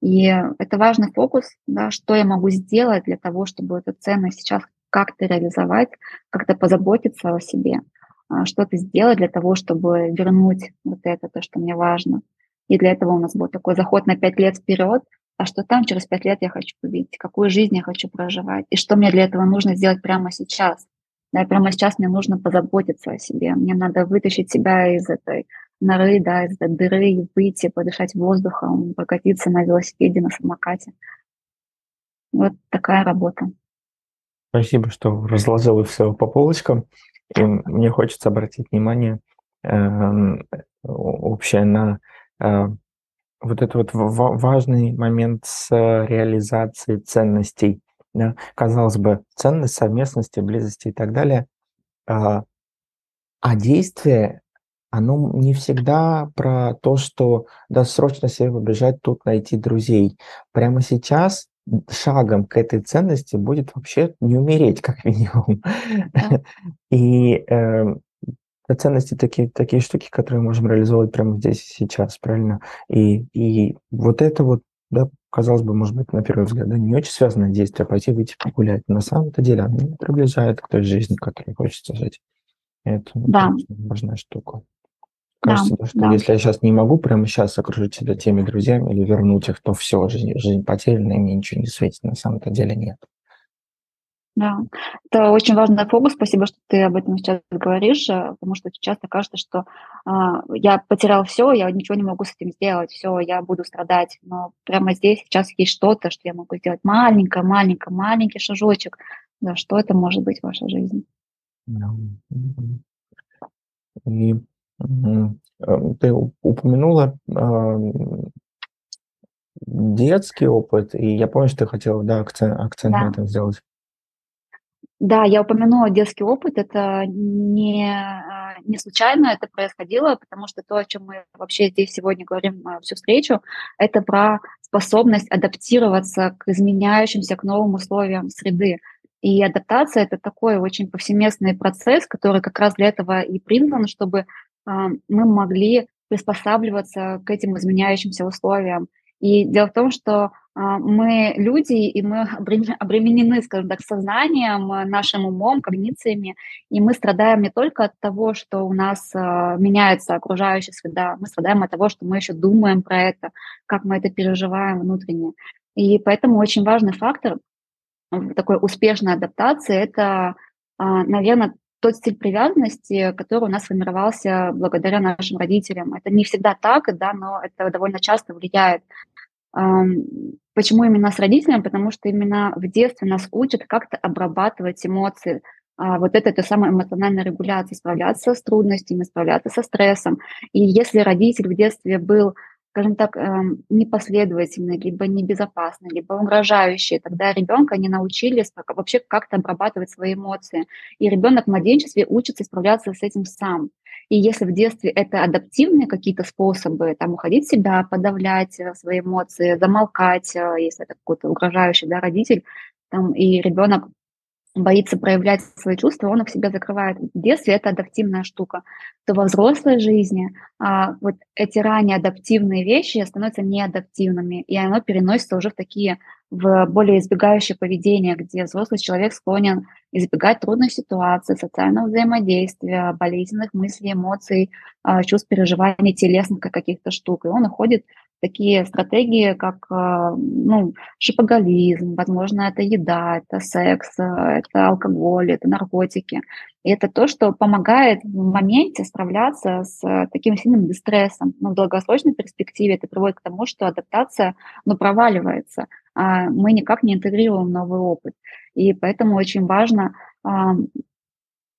S3: И это важный фокус, да, что я могу сделать для того, чтобы эту ценность сейчас как-то реализовать, как-то позаботиться о себе, а, что-то сделать для того, чтобы вернуть вот это, то, что мне важно. И для этого у нас был такой заход на пять лет вперед, а что там через пять лет я хочу увидеть, какую жизнь я хочу проживать, и что мне для этого нужно сделать прямо сейчас. Да, прямо сейчас мне нужно позаботиться о себе, мне надо вытащить себя из этой норы, да, из дыры, выйти, подышать воздухом, прокатиться на велосипеде, на самокате. Вот такая работа.
S1: Спасибо, что разложила все по полочкам. И мне хочется обратить внимание э, общее на э, вот этот вот важный момент с реализацией ценностей. Да? Казалось бы, ценность совместности, близости и так далее. Э, а действие оно не всегда про то, что да, срочно себе побежать тут найти друзей. Прямо сейчас шагом к этой ценности будет вообще не умереть, как минимум. Да. И э, ценности такие, такие штуки, которые мы можем реализовывать прямо здесь и сейчас, правильно? И, и вот это вот, да, казалось бы, может быть, на первый взгляд, да, не очень связанное действие, пойти выйти погулять. На самом-то деле оно приближает к той жизни, которой хочется жить. Это да. важная штука. Кажется, да, что да. если я сейчас не могу прямо сейчас окружить себя теми друзьями или вернуть их, то все, жизнь, жизнь потеряна, и мне ничего не светит. На самом-то деле нет.
S3: Да, это очень важный фокус. Спасибо, что ты об этом сейчас говоришь, э, потому что часто кажется, что э, я потерял все, я ничего не могу с этим сделать, все, я буду страдать. Но прямо здесь сейчас есть что-то, что я могу сделать маленькое, маленькое, маленький шажочек. Да, что это может быть в вашей жизни?
S1: И Эм, ты упомянула детский опыт, и я помню, что ты хотела, да, акцент, акцент на этом сделать.
S3: Да, я упомянула детский опыт. Это не, а, не случайно это происходило, потому что то, о чем мы вообще здесь сегодня говорим а, всю встречу, это про способность адаптироваться к изменяющимся, к новым условиям среды. И адаптация – это такой очень повсеместный процесс, который как раз для этого и призван, чтобы а, мы могли приспосабливаться к этим изменяющимся условиям. И дело в том, что мы люди, и мы обременены, скажем так, сознанием, нашим умом, когнициями, и мы страдаем не только от того, что у нас а, меняется окружающая среда, мы страдаем от того, что мы еще думаем про это, как мы это переживаем внутренне. И поэтому очень важный фактор такой успешной адаптации – это, наверное, тот стиль привязанности, который у нас формировался благодаря нашим родителям. Это не всегда так, да, но это довольно часто влияет. Почему именно с родителями? Потому что именно в детстве нас учат как-то обрабатывать эмоции, а, вот это, это самая эмоциональная регуляция, справляться с трудностями, справляться со стрессом. И если родитель в детстве был скажем так, эм, непоследовательный, либо небезопасный, либо угрожающий. Тогда ребенка не научили вообще как-то обрабатывать свои эмоции. И ребенок в младенчестве учится справляться с этим сам. И если в детстве это адаптивные какие-то способы, там уходить в себя, подавлять э, свои эмоции, замолкать, э, если это какой-то угрожающий да, родитель, там, и ребенок боится проявлять свои чувства, он их себя закрывает. В детстве это адаптивная штука. То во взрослой жизни а, вот эти ранее адаптивные вещи становятся неадаптивными, и оно переносится уже в такие, в более избегающее поведение, где взрослый человек склонен избегать трудных ситуаций, социального взаимодействия, болезненных мыслей, эмоций, а, чувств, переживаний, телесных каких-то штук. И он уходит такие стратегии, как э, ну, шипоголизм, возможно, это еда, это секс, э, это алкоголь, это наркотики. И это то, что помогает в моменте справляться с таким сильным дистрессом. Но в долгосрочной перспективе это приводит к тому, что адаптация ну, проваливается, а мы никак не интегрируем новый опыт. И поэтому очень важно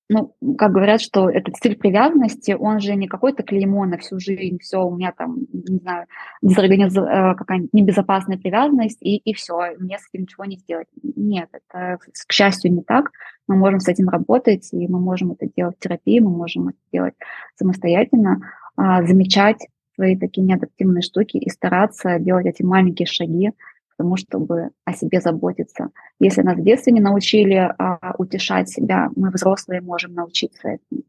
S3: ну, как говорят, что этот стиль привязанности, он же не какой-то клеймо на всю жизнь, все, у меня там, не знаю, дезорганиз... Э, какая-нибудь небезопасная привязанность, и, и все, мне с этим ничего не сделать. Нет, это, к счастью, не так. Мы можем с этим работать, и мы можем это делать в терапии, мы можем это делать самостоятельно, а, замечать свои такие неадаптивные штуки и стараться делать эти маленькие шаги, тому, чтобы о себе заботиться. Если нас в детстве не научили а, утешать себя, мы взрослые можем научиться этому.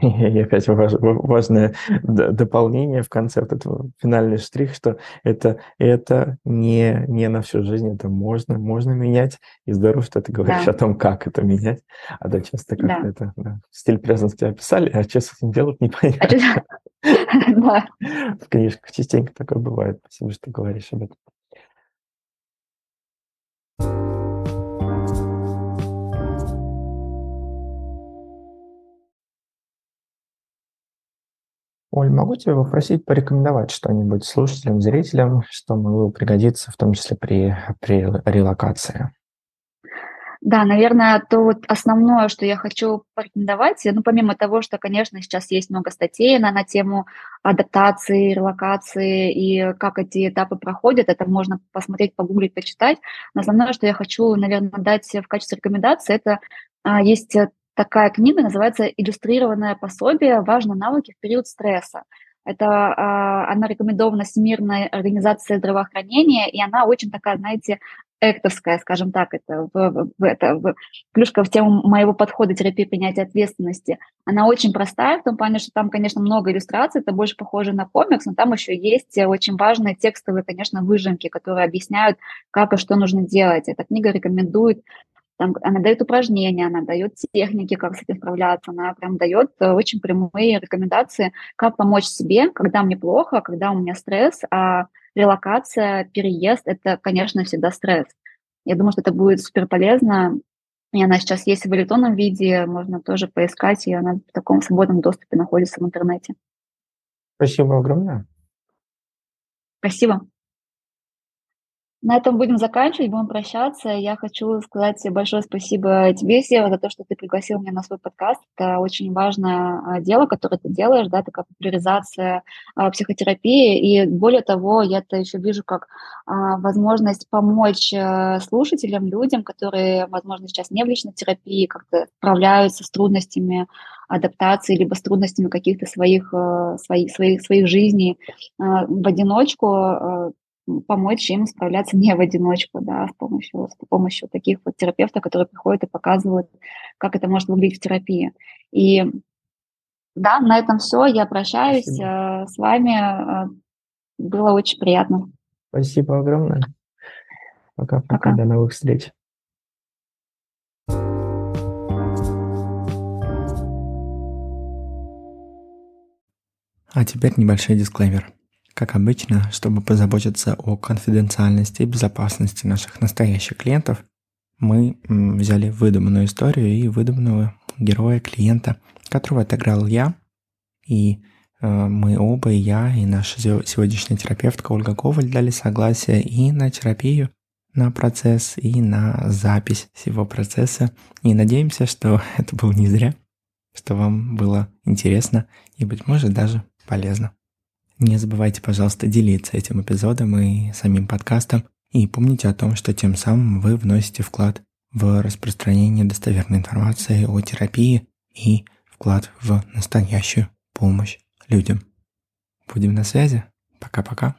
S1: И опять важное дополнение в конце вот этого финальный штрих, что это, это не, не на всю жизнь, это можно, можно менять, и здорово, что ты говоришь да. о том, как это менять, а да, часто как-то да. это да, стиль привязанности описали, а что с этим делать непонятно. Да. В книжках частенько такое бывает. Спасибо, что говоришь об этом. Оль, могу тебя попросить порекомендовать что-нибудь слушателям, зрителям, что могло пригодиться, в том числе при, при релокации?
S3: Да, наверное, то вот основное, что я хочу порекомендовать, ну, помимо того, что, конечно, сейчас есть много статей на, на тему адаптации, релокации и как эти этапы проходят, это можно посмотреть, погуглить, почитать. Но основное, что я хочу, наверное, дать в качестве рекомендации, это а, есть такая книга, называется «Иллюстрированное пособие. Важные навыки в период стресса». Это э, она рекомендована Всемирной организацией здравоохранения, и она очень такая, знаете, эктовская, скажем так, это, это в, плюшка в тему моего подхода терапии принятия ответственности. Она очень простая в том плане, что там, конечно, много иллюстраций, это больше похоже на комикс, но там еще есть очень важные текстовые, конечно, выжимки, которые объясняют, как и что нужно делать. Эта книга рекомендует там, она дает упражнения, она дает техники, как с этим справляться, она прям дает э, очень прямые рекомендации, как помочь себе, когда мне плохо, когда у меня стресс, а релокация, переезд – это, конечно, всегда стресс. Я думаю, что это будет супер полезно. И она сейчас есть в электронном виде, можно тоже поискать, и она в таком свободном доступе находится в интернете.
S1: Спасибо огромное.
S3: Спасибо. На этом будем заканчивать, будем прощаться. Я хочу сказать большое спасибо тебе, Сева, за то, что ты пригласил меня на свой подкаст. Это очень важное а, дело, которое ты делаешь, да, такая популяризация а, психотерапии. И более того, я это еще вижу как а, возможность помочь а, слушателям, людям, которые, возможно, сейчас не в личной терапии, как-то справляются с трудностями адаптации, либо с трудностями каких-то своих, своих, своих, своих жизней в одиночку, помочь им справляться не в одиночку, да, с помощью, с помощью таких вот терапевтов, которые приходят и показывают, как это может выглядеть в терапии. И да, на этом все. Я прощаюсь Спасибо. Э, с вами. Э, было очень приятно.
S1: Спасибо огромное. Пока-пока. До новых встреч.
S4: А теперь небольшой дисклеймер. Как обычно, чтобы позаботиться о конфиденциальности и безопасности наших настоящих клиентов, мы взяли выдуманную историю и выдуманного героя клиента, которого отыграл я, и э, мы оба, и я, и наша сегодняшняя терапевтка Ольга Коваль дали согласие и на терапию
S1: на процесс и на запись всего процесса. И надеемся, что это было не зря, что вам было интересно и, быть может, даже полезно. Не забывайте, пожалуйста, делиться этим эпизодом и самим подкастом. И помните о том, что тем самым вы вносите вклад в распространение достоверной информации о терапии и вклад в настоящую помощь людям. Будем на связи. Пока-пока.